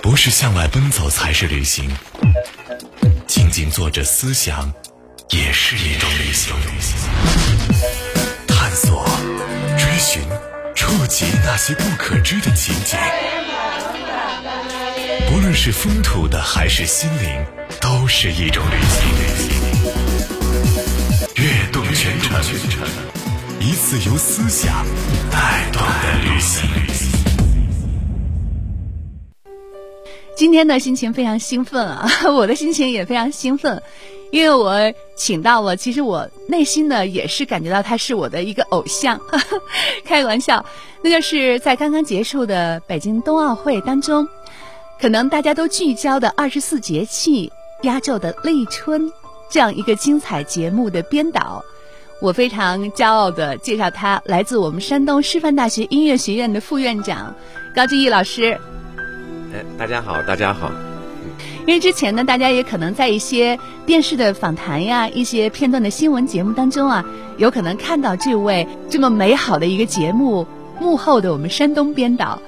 不是向外奔走才是旅行，静静坐着思想也是一种旅行。探索、追寻、触及那些不可知的情景，不论是风土的还是心灵，都是一种旅行。悦动全程，一次由思想带动的旅行。今天的心情非常兴奋啊，我的心情也非常兴奋，因为我请到了，其实我内心呢也是感觉到他是我的一个偶像，开个玩笑，那就是在刚刚结束的北京冬奥会当中，可能大家都聚焦的二十四节气压轴的立春这样一个精彩节目的编导，我非常骄傲的介绍他，来自我们山东师范大学音乐学院的副院长高志毅老师。哎，大家好，大家好。因为之前呢，大家也可能在一些电视的访谈呀、一些片段的新闻节目当中啊，有可能看到这位这么美好的一个节目幕后的我们山东编导。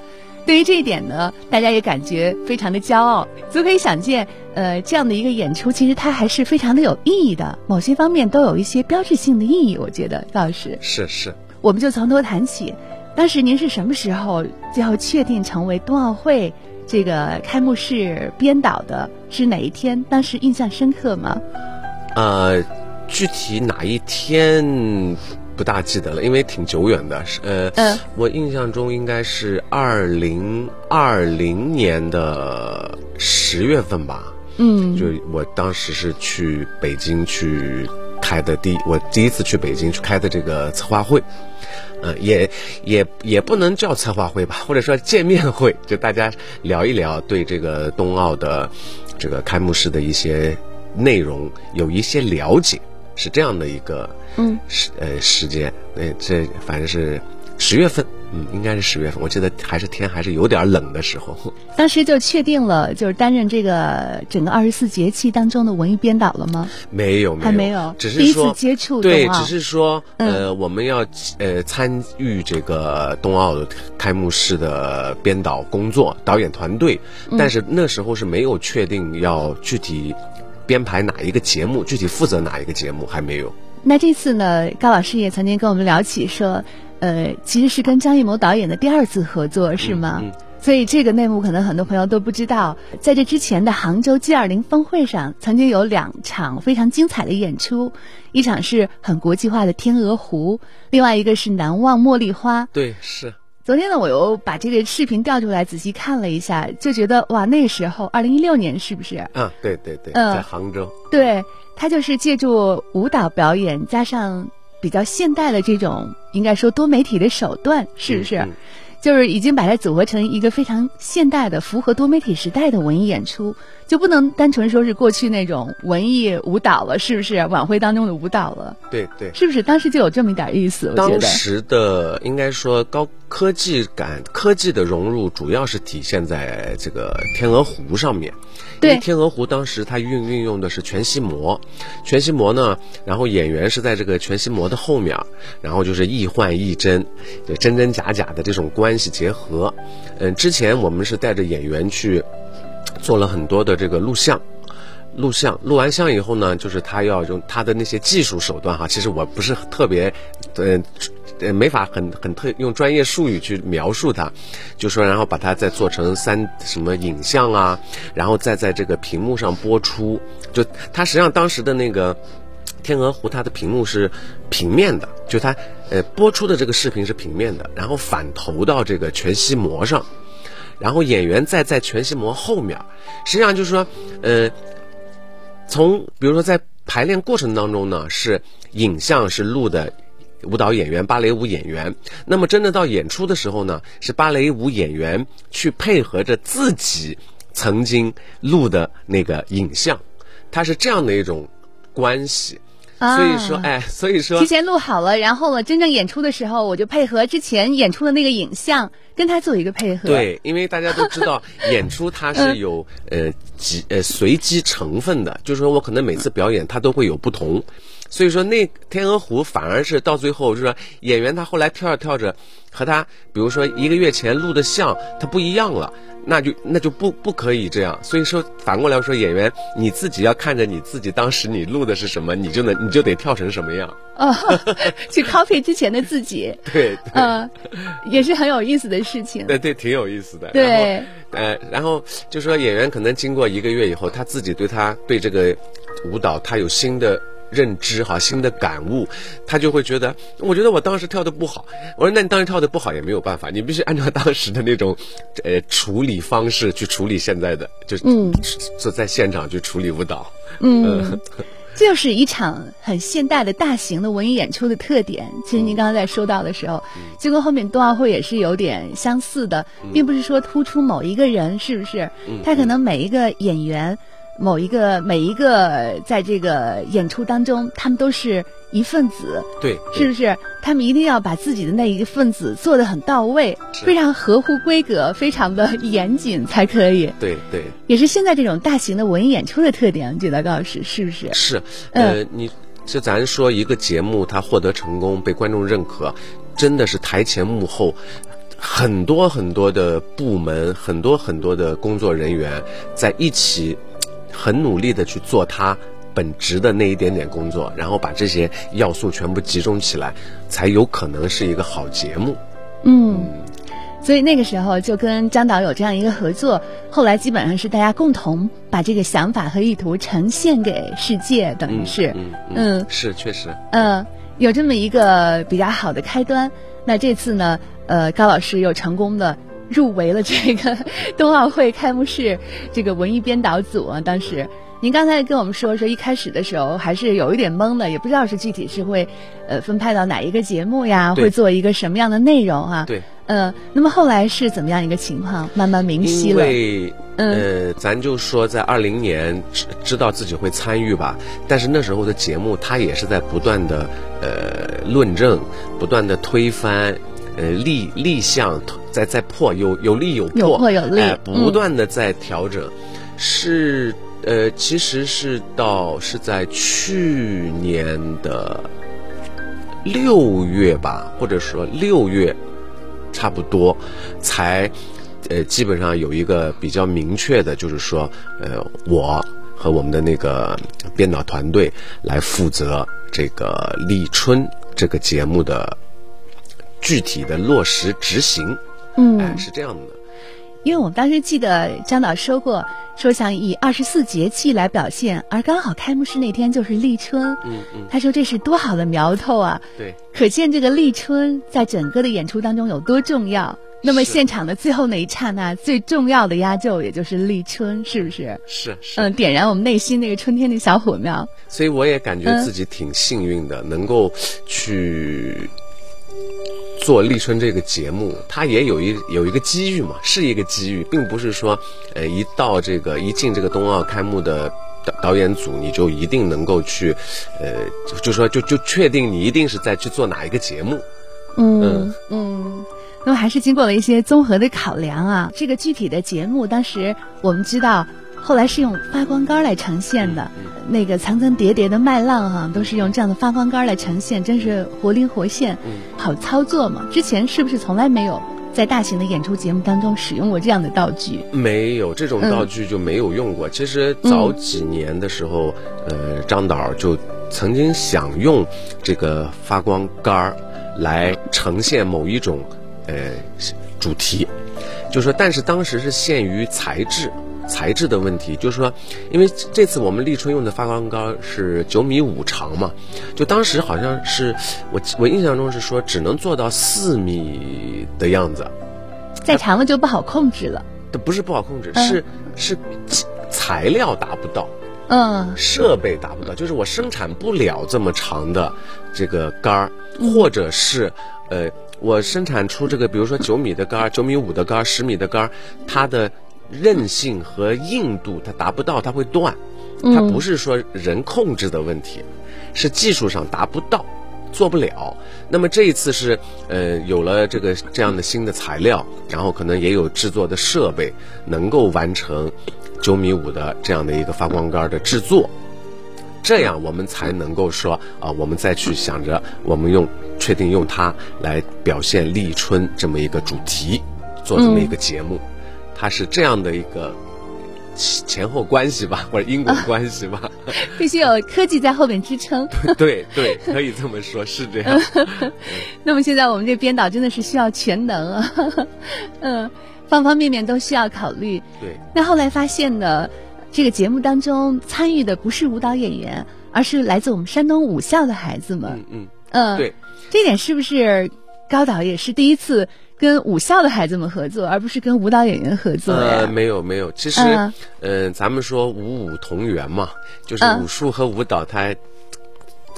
对于这一点呢，大家也感觉非常的骄傲。足可以想见，呃，这样的一个演出，其实它还是非常的有意义的，某些方面都有一些标志性的意义。我觉得，高老师是是，我们就从头谈起。当时您是什么时候最后确定成为冬奥会？这个开幕式编导的是哪一天？当时印象深刻吗？呃，具体哪一天不大记得了，因为挺久远的。是呃，嗯我印象中应该是二零二零年的十月份吧。嗯，就我当时是去北京去开的第我第一次去北京去开的这个策划会，呃，也也也不能叫策划会吧，或者说见面会，就大家聊一聊对这个冬奥的这个开幕式的一些内容有一些了解，是这样的一个嗯。时呃时间，呃这反正是十月份，嗯，应该是十月份，我记得还是天还是有点冷的时候。当时就确定了，就是担任这个整个二十四节气当中的文艺编导了吗？没有，还没有？只是第一次接触对，只是说嗯。呃，我们要呃参与这个冬奥的开幕式的编导工作，导演团队，嗯。但是那时候是没有确定要具体编排哪一个节目，具体负责哪一个节目还没有。那这次呢，高老师也曾经跟我们聊起说，呃，其实是跟张艺谋导演的第二次合作，是吗？嗯所以这个内幕可能很多朋友都不知道，在这之前的杭州 G 二零峰会上，曾经有两场非常精彩的演出，一场是很国际化的《天鹅湖》，另外一个是《难忘茉莉花》。对，是昨天呢，我又把这个视频调出来仔细看了一下，就觉得哇，那时候二零一六年是不是？啊，对对对，嗯在杭州。对，他就是借助舞蹈表演加上比较现代的这种，应该说多媒体的手段，是不是？嗯嗯就是已经把它组合成一个非常现代的、符合多媒体时代的文艺演出，就不能单纯说是过去那种文艺舞蹈了，是不是？晚会当中的舞蹈了，对对。是不是？当时就有这么一点意思，我觉得。当时的应该说高科技感、科技的融入，主要是体现在这个天鹅湖上面。对因为天鹅湖当时它运运用的是全息膜，全息膜呢，然后演员是在这个全息膜的后面，然后就是亦幻亦真，就真真假假的这种关系结合。嗯，之前我们是带着演员去做了很多的这个录像。录像，录完像以后呢，就是他要用他的那些技术手段哈。其实我不是特别，呃，没法很很特用专业术语去描述它，就说然后把它再做成三什么影像啊，然后再在这个屏幕上播出。就它实际上当时的那个天鹅湖，它的屏幕是平面的，就它呃播出的这个视频是平面的，然后反投到这个全息膜上。然后演员再在全息膜后面，实际上就是说，呃，从比如说在排练过程当中呢，是影像是录的舞蹈演员、芭蕾舞演员，那么真的到演出的时候呢，是芭蕾舞演员去配合着自己曾经录的那个影像，它是这样的一种关系。所以说，啊哎，所以说提前录好了，然后呢，真正演出的时候，我就配合之前演出的那个影像，跟他做一个配合。，对，因为大家都知道，演出它是有呃几呃随机成分的，就是说我可能每次表演它都会有不同，所以说那天鹅湖反而是到最后，就是说演员他后来跳着跳着，和他比如说一个月前录的像他不一样了，那就那就不不可以这样。所以说反过来说，演员你自己要看着你自己当时你录的是什么，你就能你就得跳成什么样。哦，去 copy 之前的自己，对，嗯，也是很有意思的事情。对对，挺有意思的。对，呃，然后就说演员可能经过一个月以后，他自己对他对这个舞蹈他有新的。认知哈，新的感悟，他就会觉得，我觉得我当时跳的不好。我说，那你当时跳的不好也没有办法，你必须按照当时的那种，呃，处理方式去处理现在的，就是坐在现场去处理舞蹈。嗯，这就是一场很现代的大型的文艺演出的特点。其实您刚刚在说到的时候，就跟后面冬奥会也是有点相似的，并不是说突出某一个人，是不是？他可能每一个演员。某一个每一个在这个演出当中，他们都是一份子，对，是不是？他们一定要把自己的那一份子做得很到位，非常合乎规格，非常的严谨才可以。对对，也是现在这种大型的文艺演出的特点，觉得高老师是不是？是，呃，你就咱说一个节目，它获得成功，被观众认可，真的是台前幕后很多很多的部门，很多很多的工作人员在一起。很努力的去做他本职的那一点点工作，然后把这些要素全部集中起来，才有可能是一个好节目。嗯，所以那个时候就跟张导有这样一个合作，后来基本上是大家共同把这个想法和意图呈现给世界，等于是，嗯，是确实，嗯，有这么一个比较好的开端。那这次呢，呃，高老师又成功的。入围了这个 冬奥会开幕式这个文艺编导组啊！当时您刚才跟我们说说，一开始的时候还是有一点懵的，也不知道是具体是会呃分派到哪一个节目呀，会做一个什么样的内容啊？对，呃，那么后来是怎么样一个情况？慢慢明晰了。因为呃，咱就说在二零年知知道自己会参与吧，但是那时候的节目它也是在不断的呃论证，不断的推翻。呃，立立项在在破，有有利有破，有破有利，不断的在调整，是呃，其实是到是在去年的六月吧，或者说六月，差不多才呃，基本上有一个比较明确的，就是说呃，我和我们的那个编导团队来负责这个立春这个节目的。具体的落实执行，嗯，是这样的。因为我们当时记得张导说过，说想以二十四节气来表现，而刚好开幕式那天就是立春，嗯嗯，他说这是多好的苗头啊！对，可见这个立春在整个的演出当中有多重要。那么现场的最后那一刹那，最重要的压轴也就是立春，是不是？是是。嗯，点燃我们内心那个春天的小火苗。所以我也感觉自己挺幸运的，能够去。做立春这个节目，它也有一有一个机遇嘛，是一个机遇，并不是说，呃，一到这个一进这个冬奥开幕的导导演组，你就一定能够去，呃，就说就就确定你一定是在去做哪一个节目。嗯嗯，那么还是经过了一些综合的考量啊。这个具体的节目，当时我们知道。后来是用发光杆来呈现的，那个层层叠叠的麦浪哈，都是用这样的发光杆来呈现，真是活灵活现，好操作嘛。之前是不是从来没有在大型的演出节目当中使用过这样的道具？没有这种道具就没有用过。其实早几年的时候，呃，张导就曾经想用这个发光杆儿来呈现某一种呃主题，就说，但是当时是限于材质。材质的问题，就是说，因为这次我们立春用的发光杆是九米五长嘛，就当时好像是我我印象中是说只能做到四米的样子，再长了就不好控制了。不是不好控制，是是材料达不到，嗯，设备达不到，就是我生产不了这么长的这个杆儿，或者是呃，我生产出这个，比如说九米的杆儿、九米五的杆儿、十米的杆儿，它的。韧性和硬度它达不到，它会断。它不是说人控制的问题，是技术上达不到，做不了。那么这一次是呃有了这个这样的新的材料，然后可能也有制作的设备，能够完成九米五的这样的一个发光杆的制作。这样我们才能够说啊，我们再去想着我们用确定用它来表现立春这么一个主题，做这么一个节目，它是这样的一个前后关系吧，或者因果关系吧。必须有科技在后面支撑。对对，可以这么说，是这样。那么现在我们这编导真的是需要全能啊，嗯，方方面面都需要考虑。对。那后来发现呢，这个节目当中参与的不是舞蹈演员，而是来自我们山东武校的孩子们。嗯嗯。嗯，对。这点是不是高导也是第一次？跟武校的孩子们合作，而不是跟舞蹈演员合作呃，没有没有，其实，嗯，咱们说五五同源嘛，就是武术和舞蹈它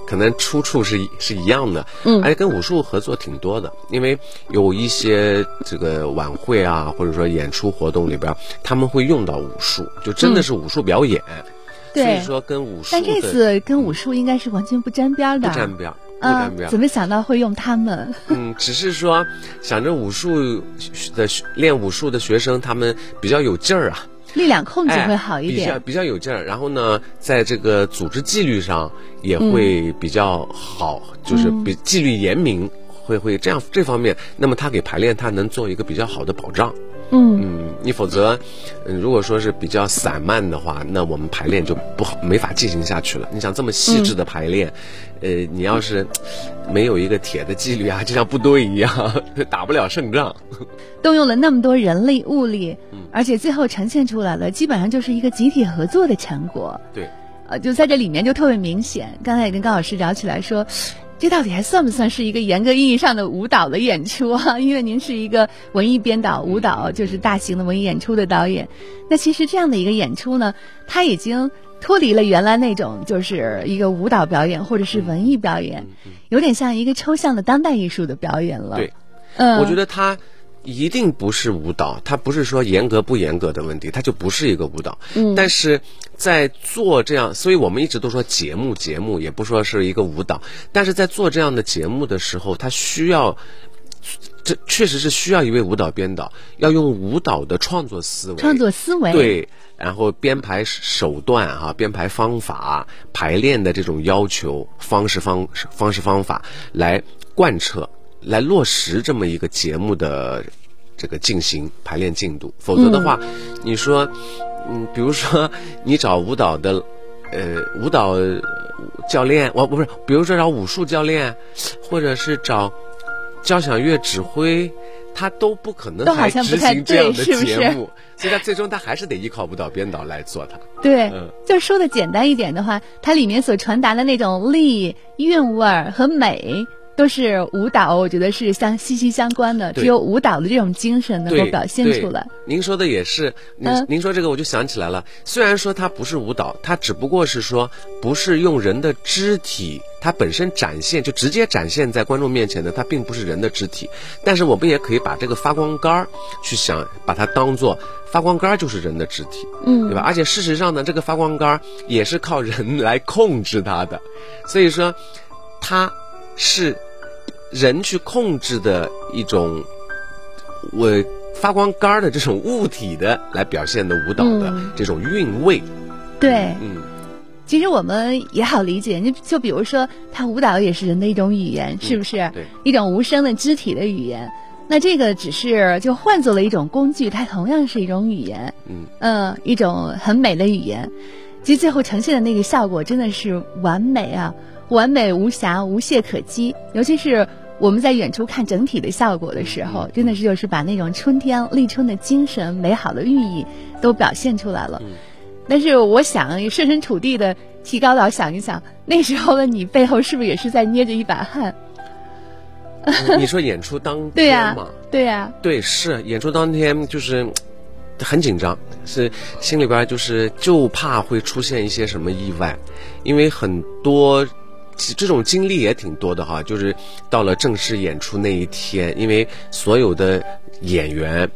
可能出处是是一样的，嗯，而且跟武术合作挺多的，因为有一些这个晚会啊，或者说演出活动里边，他们会用到武术，就真的是武术表演，对，所以说跟武术，但这次跟武术应该是完全不沾边的，不沾边。嗯，怎么想到会用他们？嗯，只是说想着武术的练武术的学生，他们比较有劲儿啊，力量控制会好一点，比较比较有劲儿。然后呢，在这个组织纪律上也会比较好，就是比纪律严明，会会这样这方面。那么他给排练，他能做一个比较好的保障。嗯嗯，你否则，嗯，如果说是比较散漫的话，那我们排练就不好，没法进行下去了。你想这么细致的排练，呃，你要是没有一个铁的纪律啊，就像部队一样，打不了胜仗。动用了那么多人力物力，嗯而且最后呈现出来了，基本上就是一个集体合作的成果。对，呃，就在这里面就特别明显。刚才也跟高老师聊起来说。这到底还算不算是一个严格意义上的舞蹈的演出啊？因为您是一个文艺编导，舞蹈就是大型的文艺演出的导演。那其实这样的一个演出呢，它已经脱离了原来那种就是一个舞蹈表演或者是文艺表演，有点像一个抽象的当代艺术的表演了。对，嗯，我觉得它。一定不是舞蹈，它不是说严格不严格的问题，它就不是一个舞蹈。嗯，但是在做这样，所以我们一直都说节目，节目也不说是一个舞蹈。但是在做这样的节目的时候，它需要，这确实是需要一位舞蹈编导，要用舞蹈的创作思维、创作思维对，然后编排手段啊，编排方法、排练的这种要求方式方方式方法来贯彻。来落实这么一个节目的这个进行排练进度，否则的话，你说，嗯，比如说 你找舞蹈的，呃，舞蹈教练，我不是，比如说找武术教练，或者是找交响乐指挥，他都不可能还执行这样的节目，所以他最终他还是得依靠舞蹈编导来做它。对，就说的简单一点的话，它里面所传达的那种力、韵味儿和美。都是舞蹈，我觉得是相息息相关的。只有舞蹈的这种精神能够表现出来。您说的也是，您您说这个我就想起来了。虽然说它不是舞蹈，它只不过是说不是用人的肢体，它本身展现就直接展现在观众面前的，它并不是人的肢体。但是我们也可以把这个发光杆儿去想，把它当做发光杆儿就是人的肢体，嗯，对吧？而且事实上呢，这个发光杆儿也是靠人来控制它的，所以说它是。人去控制的一种，我发光杆的这种物体的来表现的舞蹈的这种韵味，对，嗯，其实我们也好理解，你就比如说，它舞蹈也是人的一种语言，是不是？对，一种无声的肢体的语言。那这个只是就换做了一种工具，它同样是一种语言，嗯嗯，一种很美的语言。其实最后呈现的那个效果真的是完美啊！完美无瑕，无懈可击。尤其是我们在远处看整体的效果的时候，真的是就是把那种春天立春的精神、美好的寓意都表现出来了。但是我想设身处地的提高到想一想，那时候的你背后是不是也是在捏着一把汗？你说演出当 天对呀，对呀，对，是演出当天就是很紧张，是心里边就是就怕会出现一些什么意外，因为很多。这种经历也挺多的哈，就是到了正式演出那一天，因为所有的演员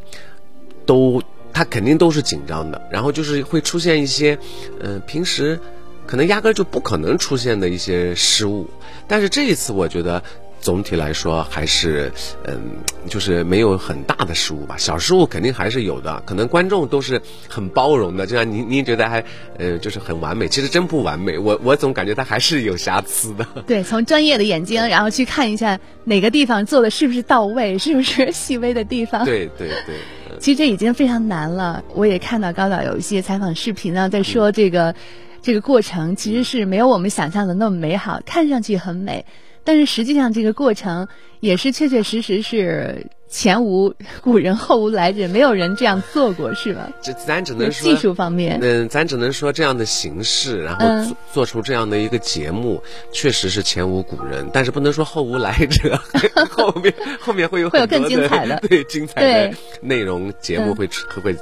都他肯定都是紧张的，然后就是会出现一些，嗯，平时可能压根就不可能出现的一些失误。但是这一次，我觉得总体来说还是嗯，就是没有很大的失误吧。小失误肯定还是有的，可能观众都是很包容的，就像您您觉得还呃就是很完美，其实真不完美。我我总感觉它还是有瑕疵的。对，从专业的眼睛，然后去看一下哪个地方做的是不是到位，是不是 细微的地方。对对对。其实这已经非常难了。我也看到高导有一些采访视频呢，在说这个这个过程其实是没有我们想象的那么美好，看上去很美，但是实际上这个过程也是确确实实是前无古人后无来者，没有人这样做过，是吧？这咱只能说技术方面，嗯，咱只能说这样的形式，然后做做出这样的一个节目，确实是前无古人，但是不能说后无来者，后面后面会有会有更精彩的，对精彩的内容节目会会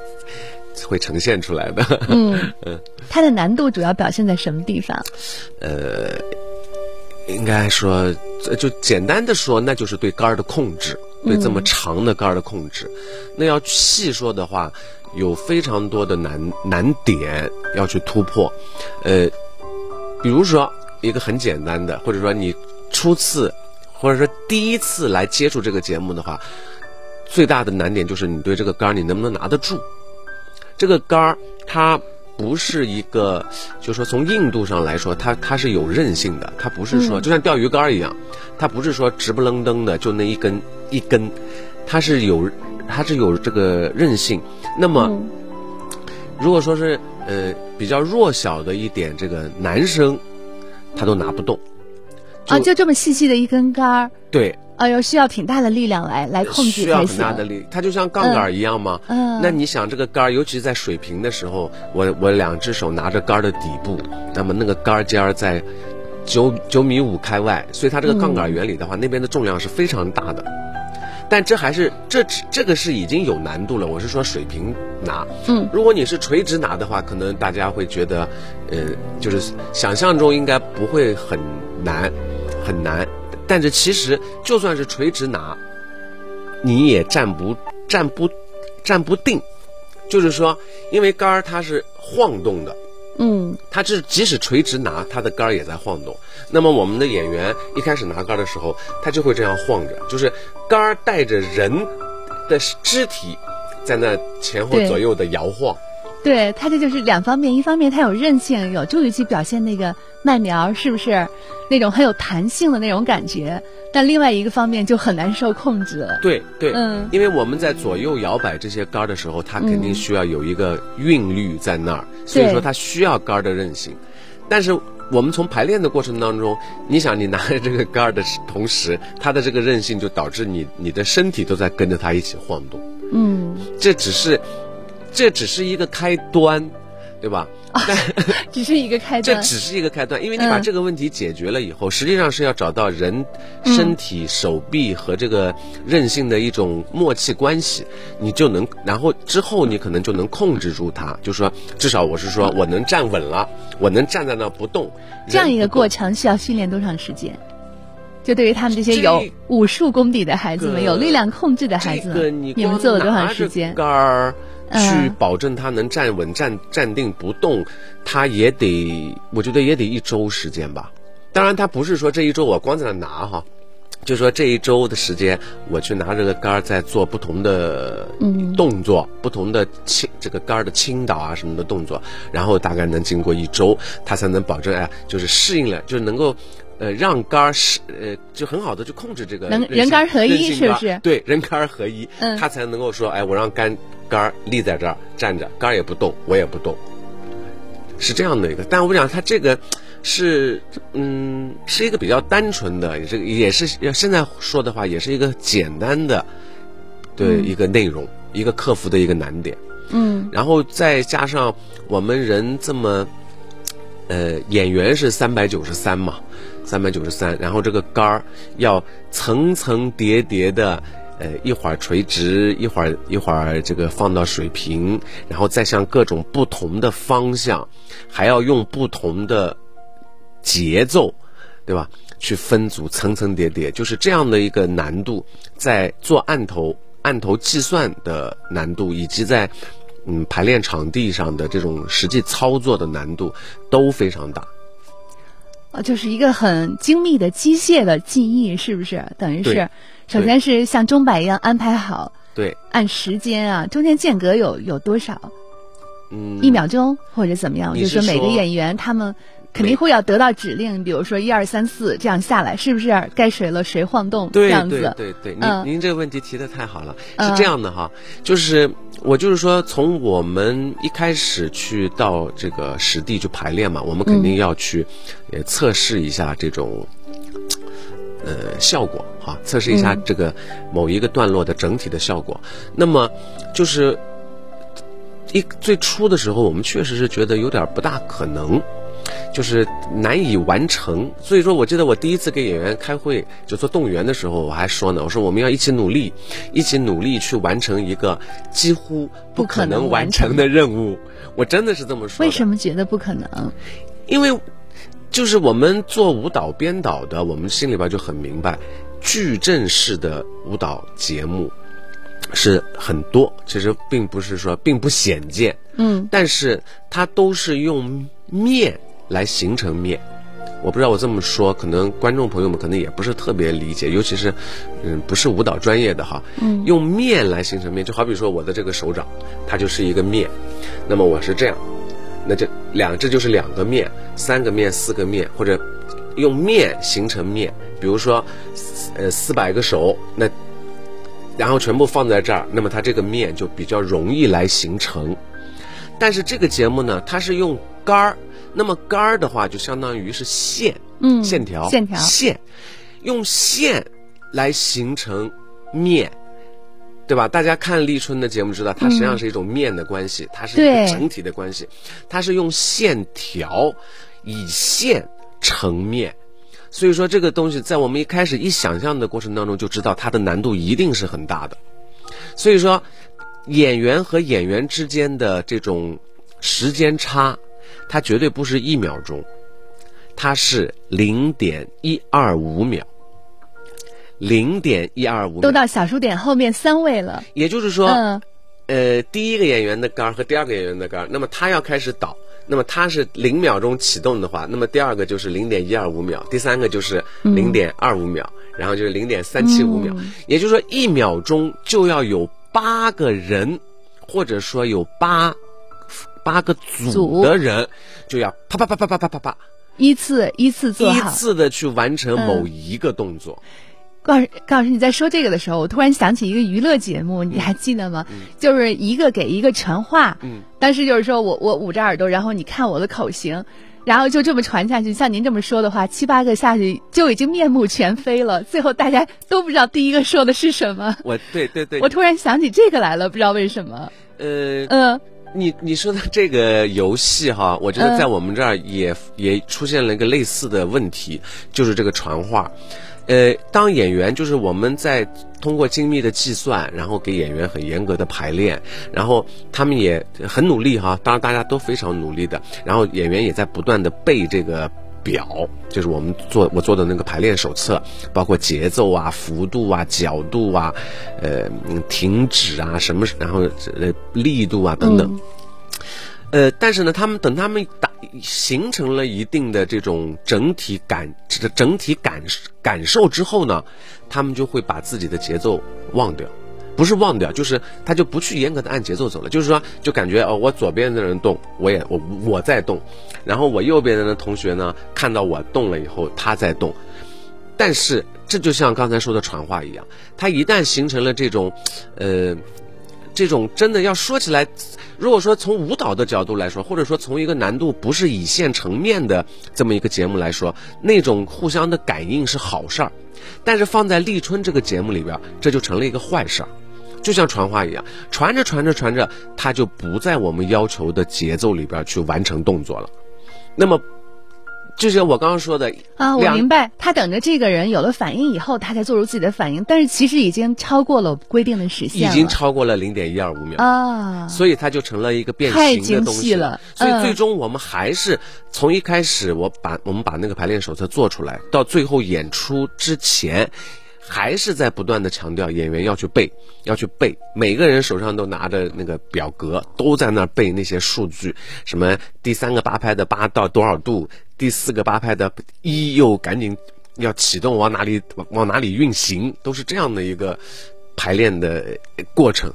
会呈现出来的。嗯。嗯，它的难度主要表现在什么地方？呃，应该说就简单的说，那就是对杆儿的控制。对这么长的杆儿的控制，那要细说的话，有非常多的难难点要去突破。呃，比如说一个很简单的，或者说你初次或者说第一次来接触这个节目的话，最大的难点就是你对这个杆儿你能不能拿得住。这个杆儿它不是一个，就是说从硬度上来说，它它是有韧性的，它不是说就像钓鱼竿一样，它不是说直不愣登的就那一根。一根，它是有，它是有这个韧性。那么，如果说是呃比较弱小的一点，这个男生他都拿不动。啊，就这么细细的一根杆儿。对。哎呦，需要挺大的力量来来控制需要很大的力，它就像杠杆一样吗？嗯。那你想这个杆儿，尤其是在水平的时候，我我两只手拿着杆儿的底部，那么那个杆尖儿在九九米五开外，所以它这个杠杆原理的话，那边的重量是非常大的。但这还是这这个是已经有难度了。我是说水平拿，嗯，如果你是垂直拿的话，可能大家会觉得，呃，就是想象中应该不会很难，很难。但是其实就算是垂直拿，你也站不站不站不定，就是说，因为杆儿它是晃动的。嗯，它是即使垂直拿，它的杆儿也在晃动。那么我们的演员一开始拿杆儿的时候，他就会这样晃着，就是杆儿带着人的肢体在那前后左右的摇晃。对，它这就是两方面，一方面它有韧性，有助于去表现那个麦苗，是不是那种很有弹性的那种感觉？但另外一个方面就很难受控制了。对对，嗯，因为我们在左右摇摆这些杆儿的时候，它肯定需要有一个韵律在那儿，所以说它需要杆儿的韧性。但是我们从排练的过程当中，你想你拿着这个杆儿的同时，它的这个韧性就导致你你的身体都在跟着它一起晃动。嗯，这只是。这只是一个开端，对吧？但 只是一个开端，这只是一个开端，因为你把这个问题解决了以后，实际上是要找到人身体、手臂和这个韧性的一种默契关系，你就能，然后之后你可能就能控制住它，就说至少我是说我能站稳了，我能站在那不动。这样一个过程需要训练多长时间？就对于他们这些有武术功底的孩子们，有力量控制的孩子们，你们做了多长时间？杆儿。去保证他能站稳、站站定不动，他也得，我觉得也得一周时间吧。当然，他不是说这一周我光在那拿哈，就说这一周的时间，我去拿这个杆儿在做不同的动作，不同的倾这个杆儿的倾倒啊什么的动作，然后大概能经过一周，他才能保证哎，就是适应了，就是能够。呃，让杆儿是呃，就很好的去控制这个能人杆合一，是不是？对，人杆合一，嗯，他才能够说，哎，我让杆杆儿立在这儿站着，杆儿也不动，我也不动，是这样的一个。但我讲他这个是，嗯，是一个比较单纯的，也是也是要现在说的话，也是一个简单的，对一个内容，一个克服的一个难点。嗯，然后再加上我们人这么，呃，演员是三百九十三嘛。三百九十三，然后这个杆儿要层层叠叠的，呃，一会儿垂直，一会儿一会儿这个放到水平，然后再向各种不同的方向，还要用不同的节奏，对吧？去分组，层层叠叠，就是这样的一个难度，在做案头案头计算的难度，以及在嗯排练场地上的这种实际操作的难度都非常大。呃，就是一个很精密的机械的记忆，是不是？等于是，首先是像钟摆一样安排好，对，按时间啊，中间间隔有有多少？嗯，一秒钟或者怎么样？就是说每个演员他们肯定会要得到指令，比如说一二三四这样下来，是不是？该谁了谁晃动这对样子？对对对，您、嗯您这个问题提的太好了，嗯是这样的哈，就是我就是说，从我们一开始去到这个实地去排练嘛，我们肯定要去呃测试一下这种。呃，效果哈，测试一下嗯这个某一个段落的整体的效果。那么，就是一最初的时候，我们确实是觉得有点不大可能，就是难以完成。所以说我记得我第一次给演员开会，就做动员的时候，我还说呢，我说我们要一起努力，一起努力去完成一个几乎不可能完成的任务。我真的是这么说。为什么觉得不可能？因为就是我们做舞蹈编导的，我们心里边就很明白，矩阵式的舞蹈节目是很多，其实并不是说并不鲜见，嗯，但是它都是用面来形成面。我不知道我这么说，可能观众朋友们可能也不是特别理解，尤其是，嗯，不是舞蹈专业的哈，嗯，用面来形成面，就好比说我的这个手掌，它就是一个面，那么我是这样，那这两这就是两个面，三个面，四个面，或者用面形成面，比如说，呃，四百个手，那然后全部放在这儿，那么它这个面就比较容易来形成。但是这个节目呢，它是用杆儿，那么杆儿的话就相当于是线，嗯线条，线条线，用线来形成面。对吧？大家看立春的节目知道，它实际上是一种面的关系，它是一个整体的关系，它是用线条以线成面。所以说这个东西在我们一开始一想象的过程当中，就知道它的难度一定是很大的。所以说，演员和演员之间的这种时间差，它绝对不是一秒钟，它是零点一二五秒，零点一二五。都到小数点后面三位了。也就是说，嗯呃，第一个演员的杆儿和第二个演员的杆儿，那么他要开始倒，那么他是零秒钟启动的话，那么第二个就是零点一二五秒，第三个就是零点二五秒，然后就是零点三七五秒，也就是说一秒钟就要有八个人，或者说有八八个组组的人，就要啪啪啪啪啪啪啪啪，依次依次做依。次的去完成某一个动作。高老师，高老师，你在说这个的时候，我突然想起一个娱乐节目，你还记得吗？就是一个给一个传话，嗯，当时就是说我我捂着耳朵，然后你看我的口型，然后就这么传下去。像您这么说的话，七八个下去就已经面目全非了，最后大家都不知道第一个说的是什么。我对对对，我突然想起这个来了，不知道为什么。呃，嗯你你说的这个游戏哈，我觉得在我们这儿也、也出现了一个类似的问题，就是这个传话。呃，当演员就是我们在通过精密的计算，然后给演员很严格的排练，然后他们也很努力哈，当然大家都非常努力的，然后演员也在不断的背这个。表就是我们做我做的那个排练手册，包括节奏啊、幅度啊、角度啊、呃嗯停止啊什么，然后呃力度啊等等。呃，但是呢，他们等他们打形成了一定的这种整体感、这整体感感受之后呢，他们就会把自己的节奏忘掉，不是忘掉，就是他就不去严格的按节奏走了。就是说，就感觉哦，我左边的人动，我也我我在动，然后我右边的同学呢，看到我动了以后，他在动。但是这就像刚才说的传话一样，他一旦形成了这种，呃。这种真的要说起来，如果说从舞蹈的角度来说，或者说从一个难度不是以线成面的这么一个节目来说，那种互相的感应是好事儿，但是放在立春这个节目里边，这就成了一个坏事儿。就像传话一样，传着传着传着，它就不在我们要求的节奏里边去完成动作了。那么，就像我刚刚说的啊，我明白，他等着这个人有了反应以后，他才做出自己的反应，但是其实已经超过了规定的时限已。经超过了零点一二五秒。啊，所以它就成了一个变形的东西了所以嗯最终我们还是从一开始我把我们把那个排练手册做出来，到最后演出之前，还是在不断的强调演员要去背，要去背，每个人手上都拿着那个表格，都在那儿背那些数据，什么第三个八拍的八到多少度，第四个八拍的一又赶紧要启动往哪里往哪里运行，都是这样的一个排练的过程。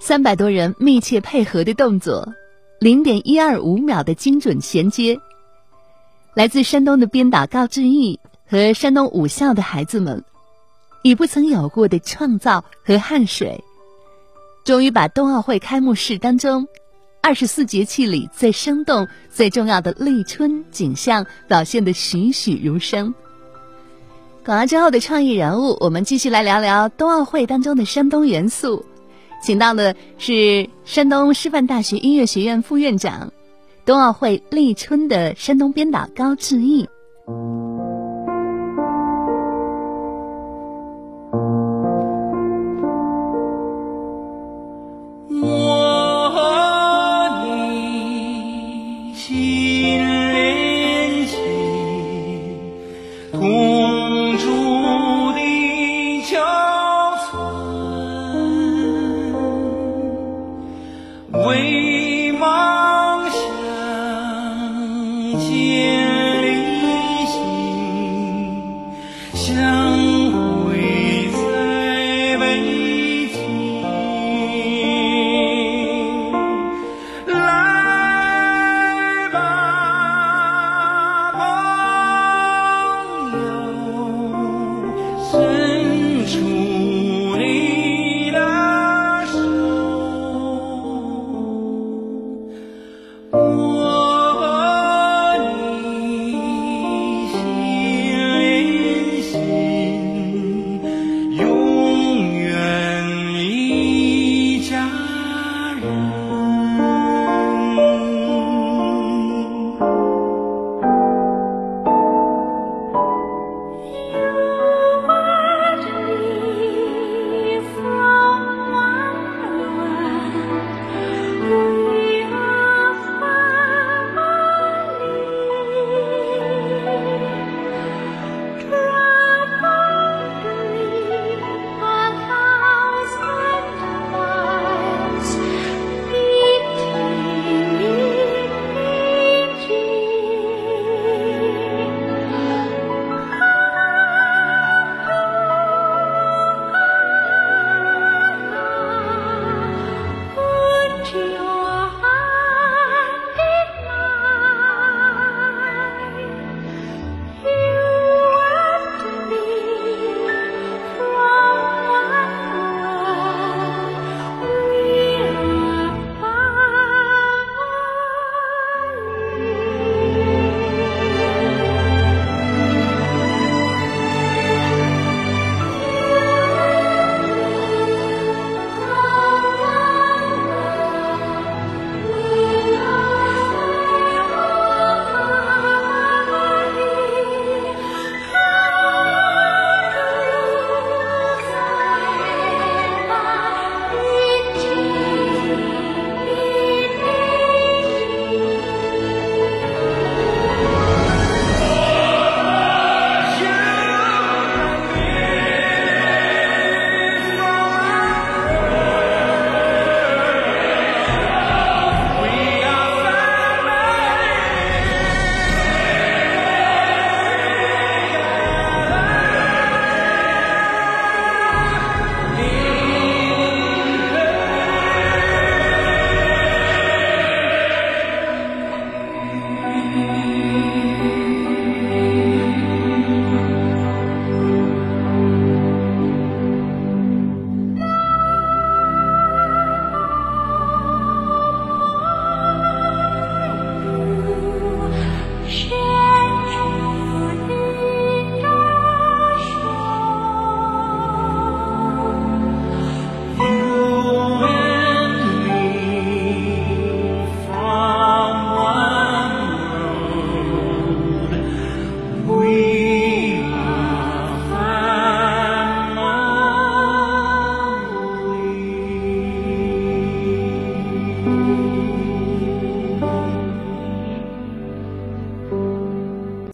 三百多人密切配合的动作，零点一二五秒的精准衔接。来自山东的编导高志毅和山东武校的孩子们，以不曾有过的创造和汗水，终于把冬奥会开幕式当中二十四节气里最生动、最重要的立春景象表现得栩栩如生。广告之后的创意人物，我们继续来聊聊冬奥会当中的山东元素。请到的是山东师范大学音乐学院副院长、冬奥会立春的山东编导高志毅。